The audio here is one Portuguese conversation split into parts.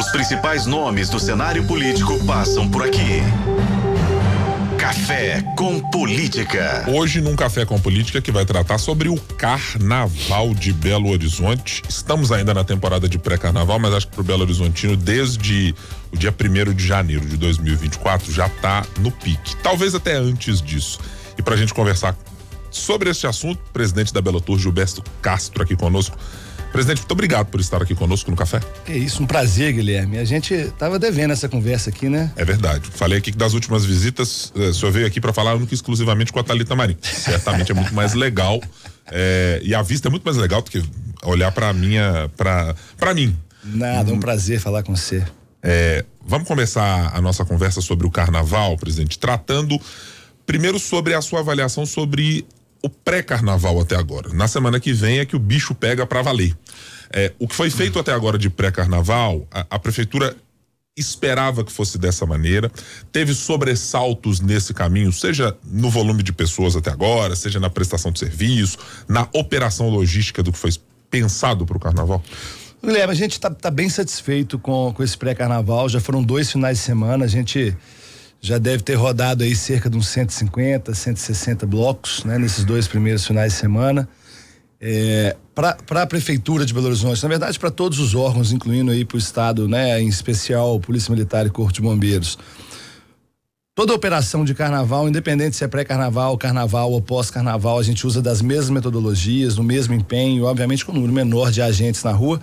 Os principais nomes do cenário político passam por aqui. Café com Política. Hoje, num Café com Política, que vai tratar sobre o Carnaval de Belo Horizonte. Estamos ainda na temporada de pré-carnaval, mas acho que pro Belo Horizontino, desde o dia 1 de janeiro de 2024, já está no pique. Talvez até antes disso. E para a gente conversar sobre este assunto, o presidente da Belo Tour, Gilberto Castro, aqui conosco. Presidente, muito obrigado por estar aqui conosco no café. É isso, um prazer, Guilherme. A gente estava devendo essa conversa aqui, né? É verdade. Falei aqui que das últimas visitas, eh, o senhor veio aqui para falar único exclusivamente com a Thalita Marim. Certamente é muito mais legal. É, e a vista é muito mais legal do que olhar para minha. para mim. Nada, é um prazer falar com você. É, vamos começar a nossa conversa sobre o carnaval, presidente, tratando primeiro sobre a sua avaliação sobre o pré-carnaval até agora. Na semana que vem é que o bicho pega para valer. É, o que foi feito até agora de pré-carnaval, a, a prefeitura esperava que fosse dessa maneira, teve sobressaltos nesse caminho, seja no volume de pessoas até agora, seja na prestação de serviço, na operação logística do que foi pensado para o carnaval? Guilherme, a gente está tá bem satisfeito com, com esse pré-carnaval, já foram dois finais de semana, a gente já deve ter rodado aí cerca de uns 150, 160 blocos, né, nesses dois primeiros finais de semana. É, para a prefeitura de Belo Horizonte, na verdade para todos os órgãos, incluindo aí para o estado, né, em especial Polícia Militar e Corpo de Bombeiros. Toda operação de carnaval, independente se é pré-carnaval, carnaval ou pós-carnaval, a gente usa das mesmas metodologias, no mesmo empenho, obviamente com um número menor de agentes na rua,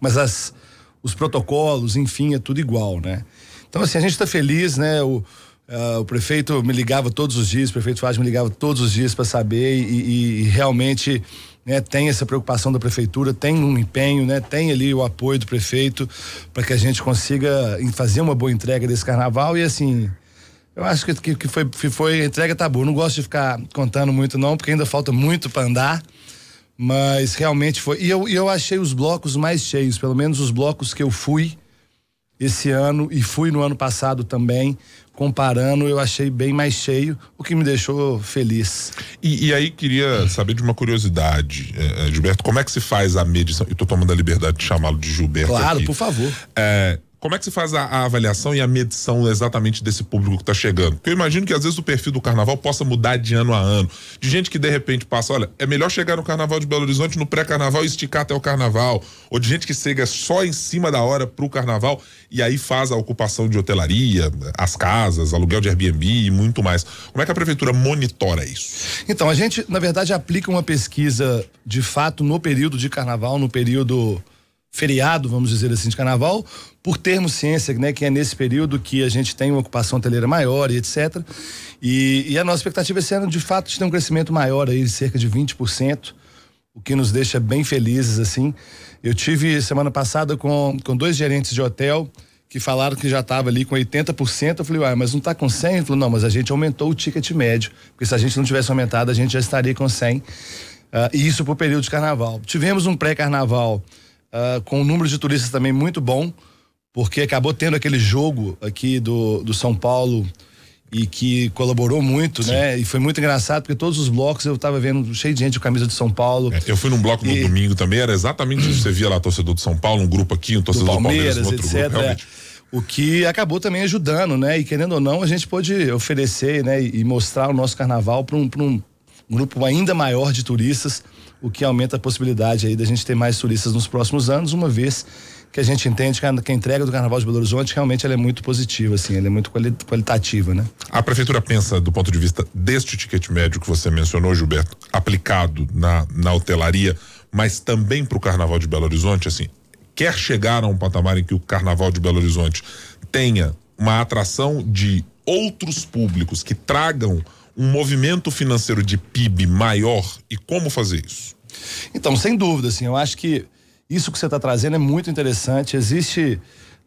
mas as, os protocolos, enfim, é tudo igual, né? Então, assim, a gente está feliz, né? O, uh, o prefeito me ligava todos os dias, o prefeito Faz me ligava todos os dias para saber e, e, realmente né, tem essa preocupação da prefeitura, tem um empenho, né, tem ali o apoio do prefeito para que a gente consiga fazer uma boa entrega desse carnaval e assim. Eu acho que, que, foi, que foi entrega tá boa. Não gosto de ficar contando muito, não, porque ainda falta muito para andar. Mas realmente foi. E eu, eu achei os blocos mais cheios, pelo menos os blocos que eu fui esse ano e fui no ano passado também. Comparando, eu achei bem mais cheio, o que me deixou feliz. E, e aí queria saber de uma curiosidade, é, Gilberto, como é que se faz a medição? Eu estou tomando a liberdade de chamá-lo de Gilberto. Claro, aqui. por favor. É, como é que se faz a, a, avaliação e a medição exatamente desse público que está chegando? Porque eu imagino que às vezes o perfil do carnaval possa mudar de ano a ano. De gente que de repente passa, olha, é melhor chegar no carnaval de Belo Horizonte no pré-carnaval e esticar até o carnaval. Ou de gente que chega só em cima da hora pro carnaval e aí faz a ocupação de hotelaria, as casas, aluguel de Airbnb e muito mais. Como é que a prefeitura monitora isso? Então, a gente, na verdade, aplica uma pesquisa de fato no período de carnaval, no período feriado, vamos dizer assim, de carnaval, por termos ciência, né, que é nesse período que a gente tem uma ocupação hoteleira maior e etc. E, e a nossa expectativa esse ano, de fato, de ter um crescimento maior aí, de cerca de 20%, o que nos deixa bem felizes, assim. Eu tive semana passada com, com dois gerentes de hotel que falaram que já estava ali com 80%. Eu falei, uai, mas não está com 100? Ele falou, não, mas a gente aumentou o ticket médio, porque se a gente não tivesse aumentado, a gente já estaria com 100. Uh, ah, e isso para o período de carnaval. Tivemos um pré-carnaval uh, com um número de turistas também muito bom, porque acabou tendo aquele jogo aqui do, do São Paulo e que colaborou muito, Sim. né? E foi muito engraçado porque todos os blocos eu estava vendo cheio de gente com camisa de São Paulo. É, eu fui num bloco e... no domingo também, era exatamente isso. Você via lá torcedor de São Paulo, um grupo aqui, um torcedor do Palmeiras, do Palmeiras, outro etc. grupo, realmente. O que acabou também ajudando, né? E querendo ou não, a gente pôde oferecer, né? E mostrar o nosso carnaval para um, um grupo ainda maior de turistas o que aumenta a possibilidade aí da gente ter mais turistas nos próximos anos, uma vez que a gente entende que a, que a entrega do Carnaval de Belo Horizonte realmente ela é muito positiva, assim, ela é muito quali qualitativa, né? A prefeitura pensa, do ponto de vista deste ticket médio que você mencionou, Gilberto, aplicado na, na hotelaria, mas também para o Carnaval de Belo Horizonte, assim, quer chegar a um patamar em que o Carnaval de Belo Horizonte tenha uma atração de outros públicos que tragam um movimento financeiro de PIB maior e como fazer isso? Então, sem dúvida, assim, eu acho que isso que você está trazendo é muito interessante. Existe,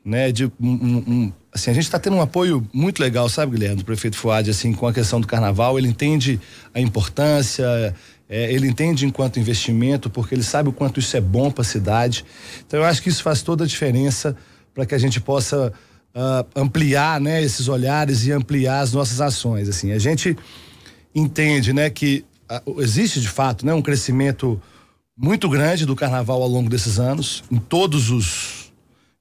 né, de um, um, assim, a gente está tendo um apoio muito legal, sabe, Guilherme, do prefeito Fuad, assim, com a questão do carnaval. Ele entende a importância, é, ele entende enquanto investimento, porque ele sabe o quanto isso é bom para a cidade. Então, eu acho que isso faz toda a diferença para que a gente possa uh, ampliar, né, esses olhares e ampliar as nossas ações. Assim, a gente entende, né, que uh, existe de fato, né, um crescimento muito grande do carnaval ao longo desses anos, em todos os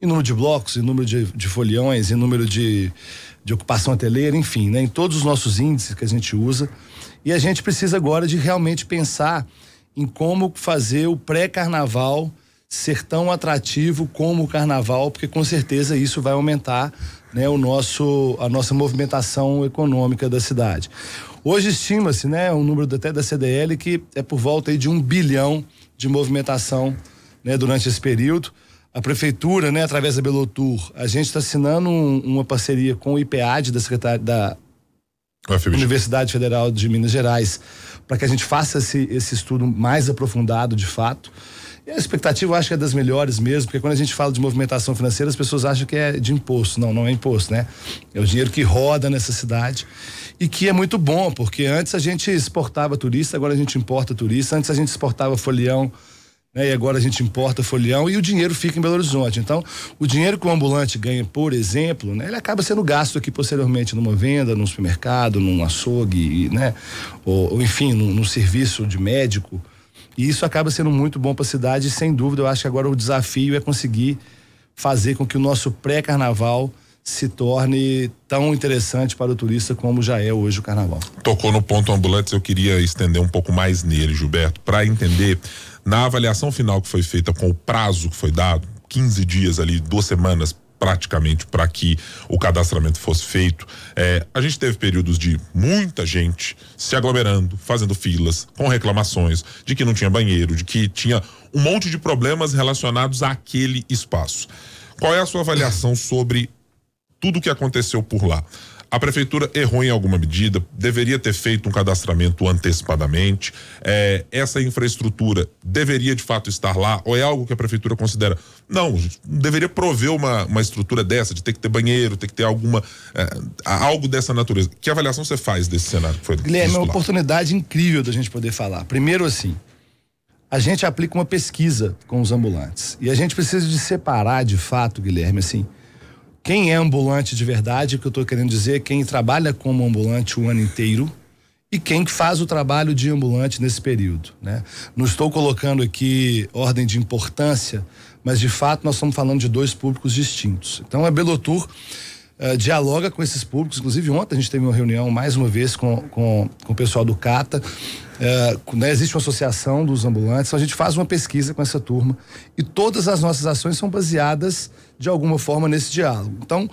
em número de blocos, em número de, de foliões, em número de, de ocupação hoteleira, enfim, né? em todos os nossos índices que a gente usa. E a gente precisa agora de realmente pensar em como fazer o pré-carnaval ser tão atrativo como o carnaval, porque com certeza isso vai aumentar né, o nosso, a nossa movimentação econômica da cidade. Hoje estima-se, né, um número até da CDL que é por volta de um bilhão de movimentação né, durante esse período. A prefeitura, né, através da Belotur, a gente está assinando um, uma parceria com o IPAD da Secretaria da Universidade Federal de Minas Gerais para que a gente faça esse, esse estudo mais aprofundado de fato. E a expectativa eu acho que é das melhores mesmo, porque quando a gente fala de movimentação financeira, as pessoas acham que é de imposto. Não, não é imposto, né? É o dinheiro que roda nessa cidade e que é muito bom, porque antes a gente exportava turista, agora a gente importa turista, antes a gente exportava folião, né? E agora a gente importa folião e o dinheiro fica em Belo Horizonte. Então, o dinheiro que o ambulante ganha, por exemplo, né? Ele acaba sendo gasto aqui posteriormente numa venda, num supermercado, num açougue, né? Ou, ou enfim, num, num serviço de médico. E isso acaba sendo muito bom para a cidade e, sem dúvida, eu acho que agora o desafio é conseguir fazer com que o nosso pré-carnaval se torne tão interessante para o turista como já é hoje o carnaval. Tocou no ponto ambulantes, eu queria estender um pouco mais nele, Gilberto, para entender na avaliação final que foi feita com o prazo que foi dado, 15 dias ali, duas semanas praticamente para que o cadastramento fosse feito. É, a gente teve períodos de muita gente se aglomerando, fazendo filas, com reclamações de que não tinha banheiro, de que tinha um monte de problemas relacionados àquele espaço. Qual é a sua avaliação sobre tudo o que aconteceu por lá? A prefeitura errou em alguma medida, deveria ter feito um cadastramento antecipadamente. É, essa infraestrutura deveria de fato estar lá, ou é algo que a prefeitura considera? Não, deveria prover uma, uma estrutura dessa, de ter que ter banheiro, ter que ter alguma. É, algo dessa natureza. Que avaliação você faz desse cenário que foi Guilherme, é uma oportunidade incrível da gente poder falar. Primeiro, assim, a gente aplica uma pesquisa com os ambulantes. E a gente precisa de separar de fato, Guilherme, assim quem é ambulante de verdade, o que eu estou querendo dizer, quem trabalha como ambulante o ano inteiro e quem faz o trabalho de ambulante nesse período, né? Não estou colocando aqui ordem de importância, mas de fato nós estamos falando de dois públicos distintos. Então a Belotur uh, dialoga com esses públicos, inclusive ontem a gente teve uma reunião mais uma vez com, com, com o pessoal do CATA, uh, né? existe uma associação dos ambulantes, então a gente faz uma pesquisa com essa turma e todas as nossas ações são baseadas de alguma forma nesse diálogo. Então,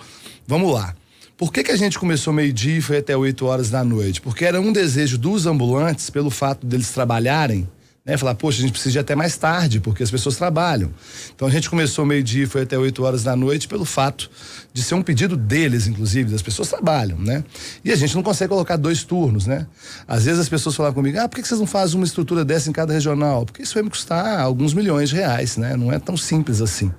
vamos lá. Por que, que a gente começou meio-dia e foi até 8 horas da noite? Porque era um desejo dos ambulantes, pelo fato deles trabalharem, né? Falar, poxa, a gente precisa ir até mais tarde, porque as pessoas trabalham. Então a gente começou meio-dia e foi até 8 horas da noite pelo fato de ser um pedido deles, inclusive, das pessoas trabalham, né? E a gente não consegue colocar dois turnos, né? Às vezes as pessoas falam comigo, ah, por que vocês não fazem uma estrutura dessa em cada regional? Porque isso vai me custar alguns milhões de reais, né? Não é tão simples assim.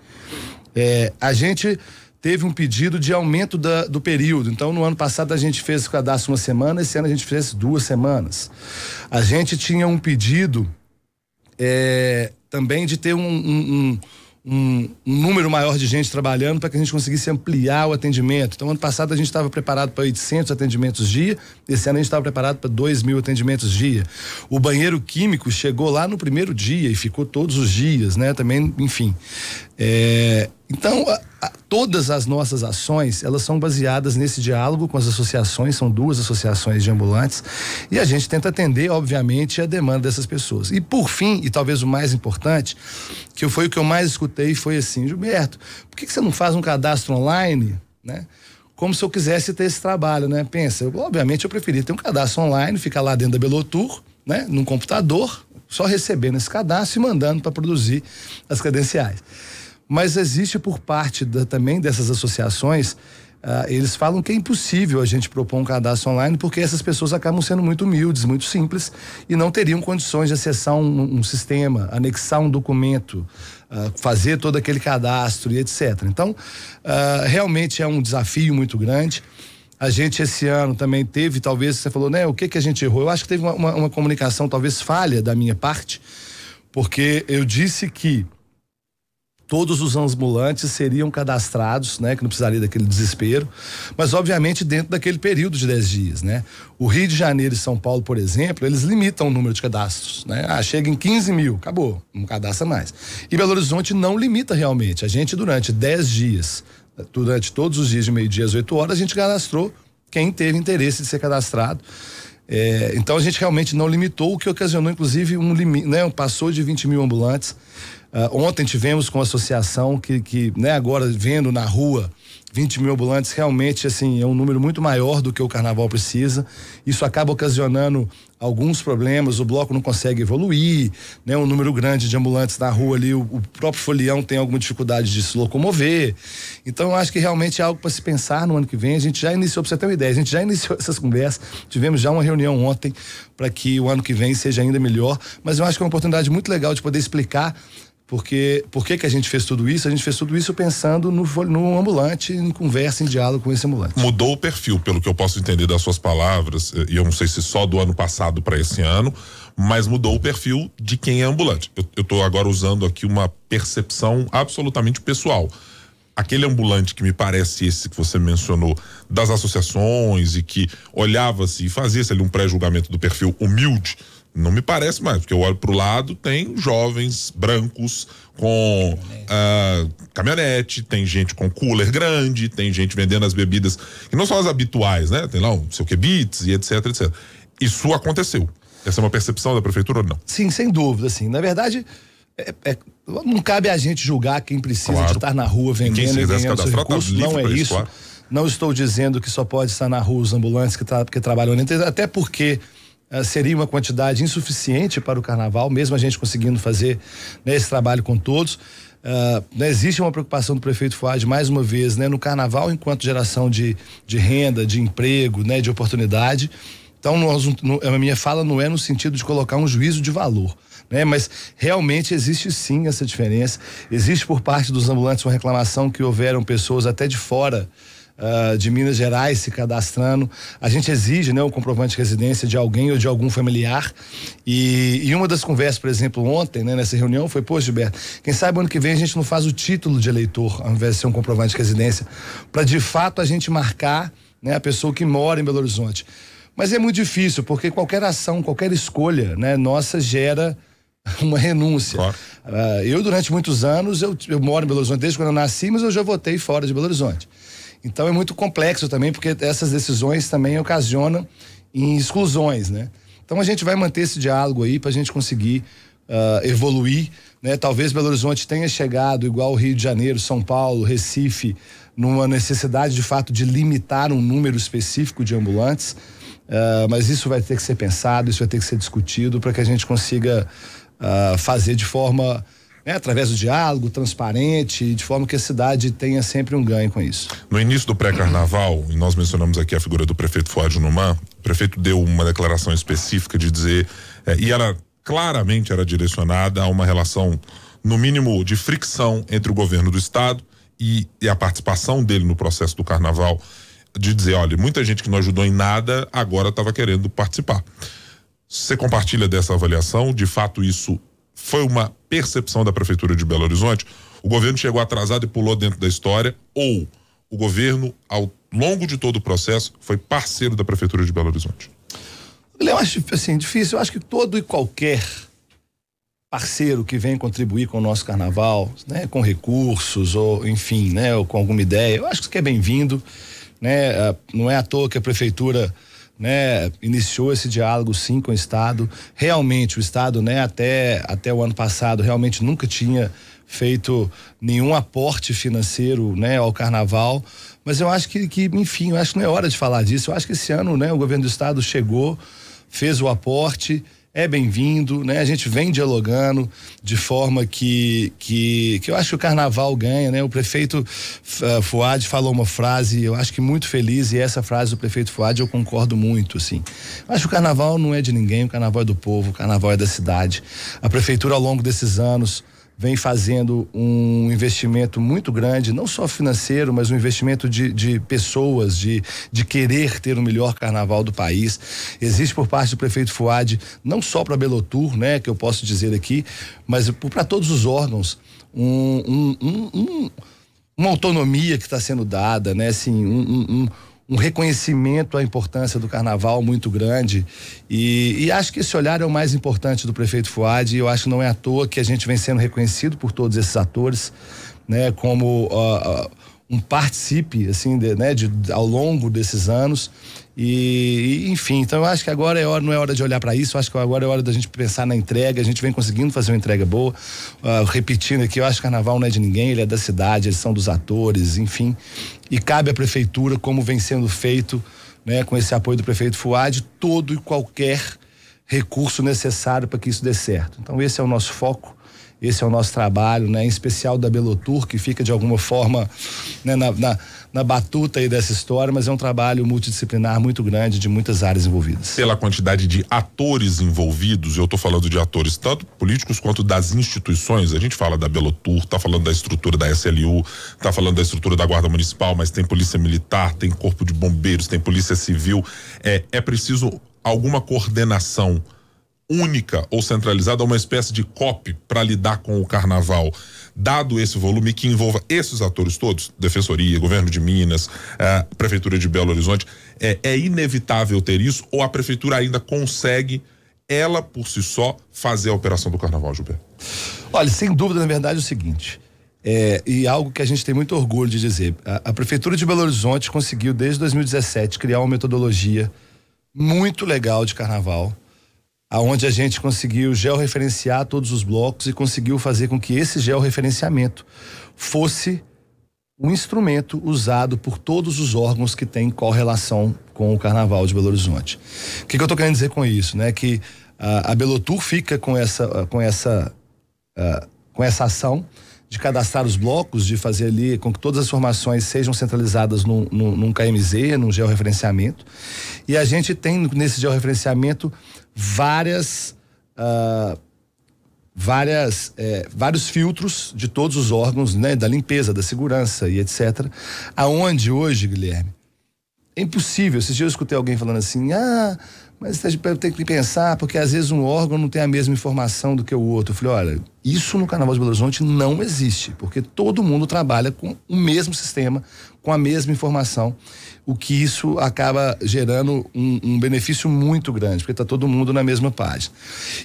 É, a gente teve um pedido de aumento da, do período. Então, no ano passado a gente fez o cadastro uma semana, esse ano a gente fez duas semanas. A gente tinha um pedido é, também de ter um, um, um, um, número maior de gente trabalhando para que a gente conseguisse ampliar o atendimento. Então, ano passado a gente estava preparado para 800 atendimentos dia, esse ano a gente estava preparado para 2 mil atendimentos dia. O banheiro químico chegou lá no primeiro dia e ficou todos os dias, né? Também, enfim. É, então, a, a, todas as nossas ações, elas são baseadas nesse diálogo com as associações, são duas associações de ambulantes, e a gente tenta atender, obviamente, a demanda dessas pessoas. E por fim, e talvez o mais importante, que foi o que eu mais escutei, foi assim, Gilberto, por que, que você não faz um cadastro online, né? Como se eu quisesse ter esse trabalho, né? Pensa, eu, obviamente eu preferia ter um cadastro online, ficar lá dentro da Belotur, né? Num computador, só recebendo esse cadastro e mandando para produzir as credenciais. Mas existe por parte da, também dessas associações, uh, eles falam que é impossível a gente propor um cadastro online porque essas pessoas acabam sendo muito humildes, muito simples e não teriam condições de acessar um, um sistema, anexar um documento, uh, fazer todo aquele cadastro e etc. Então, uh, realmente é um desafio muito grande. A gente esse ano também teve, talvez você falou, né? O que que a gente errou? Eu acho que teve uma, uma, uma comunicação talvez falha da minha parte, porque eu disse que todos os ambulantes seriam cadastrados, né, que não precisaria daquele desespero, mas obviamente dentro daquele período de 10 dias, né? O Rio de Janeiro e São Paulo, por exemplo, eles limitam o número de cadastros, né? Ah, chega em 15 mil, acabou, não cadastra mais. E Belo Horizonte não limita realmente. A gente, durante 10 dias, durante todos os dias de meio-dia às 8 horas, a gente cadastrou quem teve interesse de ser cadastrado. É, então a gente realmente não limitou, o que ocasionou, inclusive, um limite, né? Passou de 20 mil ambulantes Uh, ontem tivemos com a associação que, que né, agora vendo na rua 20 mil ambulantes, realmente assim, é um número muito maior do que o carnaval precisa. Isso acaba ocasionando alguns problemas, o bloco não consegue evoluir, né? Um número grande de ambulantes na rua ali, o, o próprio folião tem alguma dificuldade de se locomover. Então, eu acho que realmente é algo para se pensar no ano que vem. A gente já iniciou, para você ter uma ideia, a gente já iniciou essas conversas, tivemos já uma reunião ontem para que o ano que vem seja ainda melhor, mas eu acho que é uma oportunidade muito legal de poder explicar porque por que, que a gente fez tudo isso? A gente fez tudo isso pensando no, no ambulante, em conversa, em diálogo com esse ambulante. Mudou o perfil, pelo que eu posso entender das suas palavras, e eu não sei se só do ano passado para esse ano, mas mudou o perfil de quem é ambulante. Eu estou agora usando aqui uma percepção absolutamente pessoal. Aquele ambulante que me parece esse que você mencionou, das associações e que olhava-se e fazia-se ali um pré-julgamento do perfil humilde não me parece mais, porque eu olho para o lado, tem jovens brancos com caminhonete. Uh, caminhonete, tem gente com cooler grande, tem gente vendendo as bebidas, que não são as habituais, né? Tem lá um seu que beats e etc, etc. Isso aconteceu. Essa é uma percepção da prefeitura ou não? Sim, sem dúvida, sim. Na verdade, é, é, não cabe a gente julgar quem precisa claro. de estar na rua vendendo e, e ganhando seu recurso. Tá não é isso. claro. Não estou dizendo que só pode estar na rua os ambulantes que, tra que trabalham até porque seria uma quantidade insuficiente para o carnaval, mesmo a gente conseguindo fazer né, esse trabalho com todos. Uh, existe uma preocupação do prefeito Fuad, mais uma vez, né, no carnaval, enquanto geração de, de renda, de emprego, né, de oportunidade. Então, nós, no, a minha fala não é no sentido de colocar um juízo de valor. Né, mas realmente existe sim essa diferença. Existe por parte dos ambulantes uma reclamação que houveram pessoas até de fora uh, de Minas Gerais se cadastrando. A gente exige né, o comprovante de residência de alguém ou de algum familiar. E, e uma das conversas, por exemplo, ontem, né, nessa reunião, foi, pô, Gilberto, quem sabe ano que vem a gente não faz o título de eleitor, ao invés de ser um comprovante de residência, para de fato a gente marcar né, a pessoa que mora em Belo Horizonte. Mas é muito difícil, porque qualquer ação, qualquer escolha né, nossa gera uma renúncia. Claro. Uh, eu, durante muitos anos, eu, eu moro em Belo Horizonte desde quando eu nasci, mas eu já votei fora de Belo Horizonte. Então é muito complexo também, porque essas decisões também ocasionam em exclusões, né? Então a gente vai manter esse diálogo aí para a gente conseguir uh, evoluir, né? Talvez Belo Horizonte tenha chegado igual Rio de Janeiro, São Paulo, Recife, numa necessidade de fato de limitar um número específico de ambulantes, uh, mas isso vai ter que ser pensado, isso vai ter que ser discutido para que a gente consiga uh, fazer de forma né, através do diálogo transparente, de forma que a cidade tenha sempre um ganho com isso. No início do pré-carnaval, e nós mencionamos aqui a figura do prefeito Fuad Numan, o prefeito deu uma declaração específica de dizer, eh, e ela claramente era direcionada a uma relação, no mínimo, de fricção entre o governo do estado e, e a participação dele no processo do carnaval, de dizer, olha, muita gente que não ajudou em nada agora estava querendo participar. Você compartilha dessa avaliação? De fato, isso foi uma percepção da Prefeitura de Belo Horizonte? O governo chegou atrasado e pulou dentro da história? Ou o governo, ao longo de todo o processo, foi parceiro da Prefeitura de Belo Horizonte? Eu acho assim, difícil. Eu acho que todo e qualquer parceiro que vem contribuir com o nosso carnaval, né, com recursos ou enfim, né, ou com alguma ideia, eu acho que é bem-vindo, né? Ah, não é à toa que a prefeitura né, iniciou esse diálogo sim com o Estado. Realmente, o Estado, né, até, até o ano passado, realmente nunca tinha feito nenhum aporte financeiro, né, ao carnaval. Mas eu acho que, que, enfim, eu acho que não é hora de falar disso. Eu acho que esse ano, né, o governo do Estado chegou, fez o aporte é bem-vindo, né? A gente vem dialogando de forma que, que, que eu acho que o carnaval ganha, né? O prefeito uh, Fuad falou uma frase, eu acho que muito feliz, e essa frase do prefeito Fuad eu concordo muito, assim. Acho que o carnaval não é de ninguém, o carnaval é do povo, o carnaval é da cidade. A prefeitura, ao longo desses anos, vem fazendo um investimento muito grande, não só financeiro, mas um investimento de, de pessoas, de, de querer ter o melhor carnaval do país. Existe por parte do prefeito Fuad, não só para Belotur, né, que eu posso dizer aqui, mas para todos os órgãos, um, um, um, uma autonomia que está sendo dada, né, assim, um, um reconhecimento à importância do carnaval muito grande. E, e, acho que esse olhar é o mais importante do prefeito Fuad. E eu acho que não é à toa que a gente vem sendo reconhecido por todos esses atores, né, como uh, uh, um participe, assim, de, né, de, ao longo desses anos. E, e, enfim, então eu acho que agora é hora, não é hora de olhar para isso, acho que agora é hora da gente pensar na entrega. A gente vem conseguindo fazer uma entrega boa. Uh, repetindo aqui, eu acho que carnaval não é de ninguém, ele é da cidade, eles são dos atores, enfim. E cabe à prefeitura, como vem sendo feito, né, com esse apoio do prefeito Fuad, todo e qualquer recurso necessário para que isso dê certo. Então, esse é o nosso foco. Esse é o nosso trabalho, né? Em especial da Belotur, que fica de alguma forma né, na, na na batuta aí dessa história, mas é um trabalho multidisciplinar muito grande de muitas áreas envolvidas. Pela quantidade de atores envolvidos, eu estou falando de atores tanto políticos quanto das instituições. A gente fala da Belotur, tá falando da estrutura da SLU, tá falando da estrutura da Guarda Municipal, mas tem polícia militar, tem corpo de bombeiros, tem polícia civil. É, é preciso alguma coordenação única ou centralizada, uma espécie de COP para lidar com o carnaval dado esse volume que envolva esses atores todos, Defensoria, Governo de Minas, eh, Prefeitura de Belo Horizonte, é, é inevitável ter isso ou a Prefeitura ainda consegue, ela por si só, fazer a operação do Carnaval, Gilberto? Olha, sem dúvida, na verdade, é o seguinte. É, e algo que a gente tem muito orgulho de dizer. A, a, Prefeitura de Belo Horizonte conseguiu, desde 2017, criar uma metodologia muito legal de carnaval aonde a gente conseguiu georreferenciar todos os blocos e conseguiu fazer com que esse georreferenciamento fosse um instrumento usado por todos os órgãos que têm correlação com o Carnaval de Belo Horizonte. O que, que eu estou querendo dizer com isso, né? Que uh, a Belotur fica com essa, uh, com essa, uh, com essa ação de cadastrar os blocos, de fazer ali com que todas as informações sejam centralizadas num, num, num KMZ, num georreferenciamento. E a gente tem nesse georreferenciamento várias. Uh, várias é, vários filtros de todos os órgãos, né, da limpeza, da segurança e etc. Aonde hoje, Guilherme, é impossível. Esses dias eu escutei alguém falando assim: "Ah, mas tem que pensar, porque às vezes um órgão não tem a mesma informação do que o outro. Eu falei, olha, isso no Carnaval de Belo Horizonte não existe, porque todo mundo trabalha com o mesmo sistema, com a mesma informação, o que isso acaba gerando um, um benefício muito grande, porque está todo mundo na mesma página.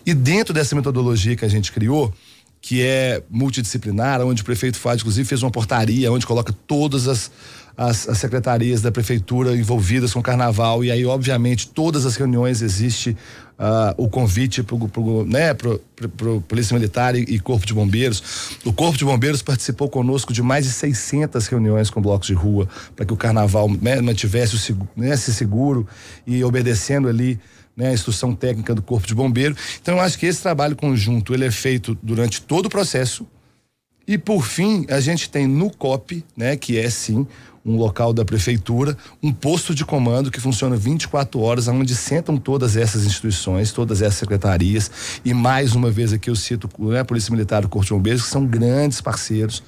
E dentro dessa metodologia que a gente criou, que é multidisciplinar, onde o prefeito faz, inclusive, fez uma portaria onde coloca todas as as, as, secretarias da prefeitura envolvidas com o carnaval. E aí obviamente todas as reuniões existe uh, o convite para né, pro, pro, pro polícia militar e, e, corpo de bombeiros. O corpo de bombeiros participou conosco de mais de 600 reuniões com blocos de rua para que o carnaval né, mantivesse o seguro, né, seguro e obedecendo ali né, a instrução técnica do corpo de bombeiro. Então eu acho que esse trabalho conjunto ele é feito durante todo o processo e por fim, a gente tem no COP, né, que é sim um local da prefeitura, um posto de comando que funciona 24 horas, onde sentam todas essas instituições, todas essas secretarias, e mais uma vez aqui eu cito né, a Polícia Militar e o Corpo Bombeiros, que são grandes parceiros.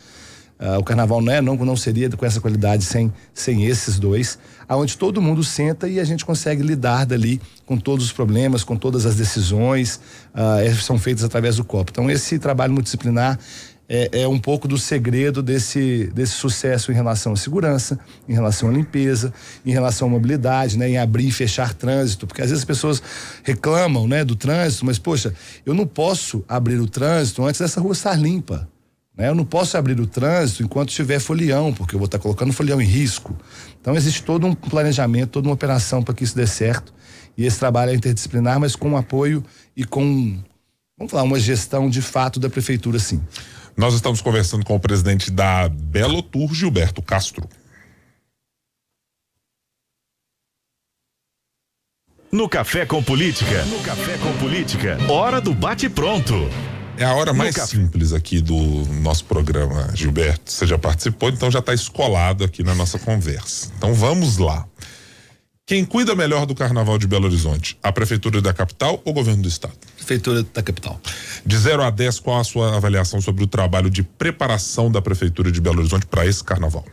Uh, o carnaval não, é, não, não seria com essa qualidade sem, sem esses dois, aonde todo mundo senta e a gente consegue lidar dali com todos os problemas, com todas as decisões, uh, são feitas através do COP. Então, esse trabalho multidisciplinar é, é, um pouco do segredo desse, desse sucesso em relação à segurança, em relação à limpeza, em relação à mobilidade, né, em abrir e fechar trânsito, porque às vezes as pessoas reclamam, né, do trânsito, mas poxa, eu não posso abrir o trânsito antes dessa rua estar limpa. Né? Eu não posso abrir o trânsito enquanto tiver folião, porque eu vou estar colocando folião em risco. Então existe todo um planejamento, toda uma operação para que isso dê certo. E esse trabalho é interdisciplinar, mas com apoio e com, vamos falar, uma gestão de fato da prefeitura, sim. Nós estamos conversando com o presidente da Belo Tour, Gilberto Castro. No Café com Política. No Café com Política. Hora do bate-pronto. É a hora mais simples aqui do nosso programa, Gilberto. Você já participou, então já está escolado aqui na nossa conversa. Então vamos lá. Quem cuida melhor do carnaval de Belo Horizonte? A Prefeitura da capital ou o governo do estado? Prefeitura da capital. De 0 a 10, qual a sua avaliação sobre o trabalho de preparação da Prefeitura de Belo Horizonte para esse carnaval?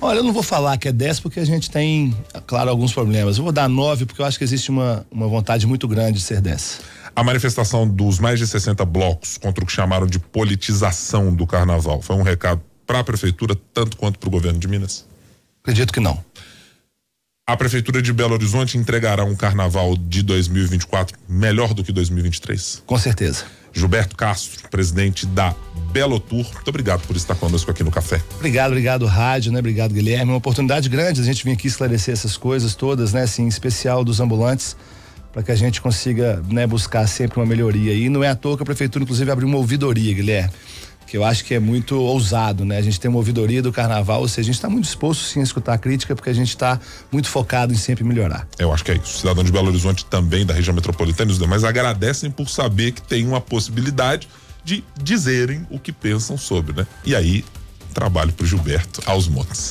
Olha, eu não vou falar que é 10 porque a gente tem, claro, alguns problemas. Eu vou dar 9 porque eu acho que existe uma, uma vontade muito grande de ser 10. A manifestação dos mais de 60 blocos contra o que chamaram de politização do carnaval foi um recado para a prefeitura tanto quanto para o governo de Minas? Acredito que não. A prefeitura de Belo Horizonte entregará um carnaval de 2024 melhor do que 2023? Com certeza. Gilberto Castro, presidente da Belo Tour. Muito obrigado por estar conosco aqui no café. Obrigado, obrigado, rádio, né? Obrigado, Guilherme. Uma oportunidade grande a gente vir aqui esclarecer essas coisas todas, né? Assim, em especial dos ambulantes, para que a gente consiga, né, buscar sempre uma melhoria. E não é à toa que a prefeitura, inclusive, abriu uma ouvidoria, Guilherme que eu acho que é muito ousado, né? A gente tem uma ouvidoria do carnaval, ou seja, a gente está muito disposto sim a escutar a crítica, porque a gente está muito focado em sempre melhorar. Eu acho que é isso. Cidadão de Belo Horizonte também, da região metropolitana e os demais agradecem por saber que tem uma possibilidade de dizerem o que pensam sobre, né? E aí, trabalho para Gilberto aos montes.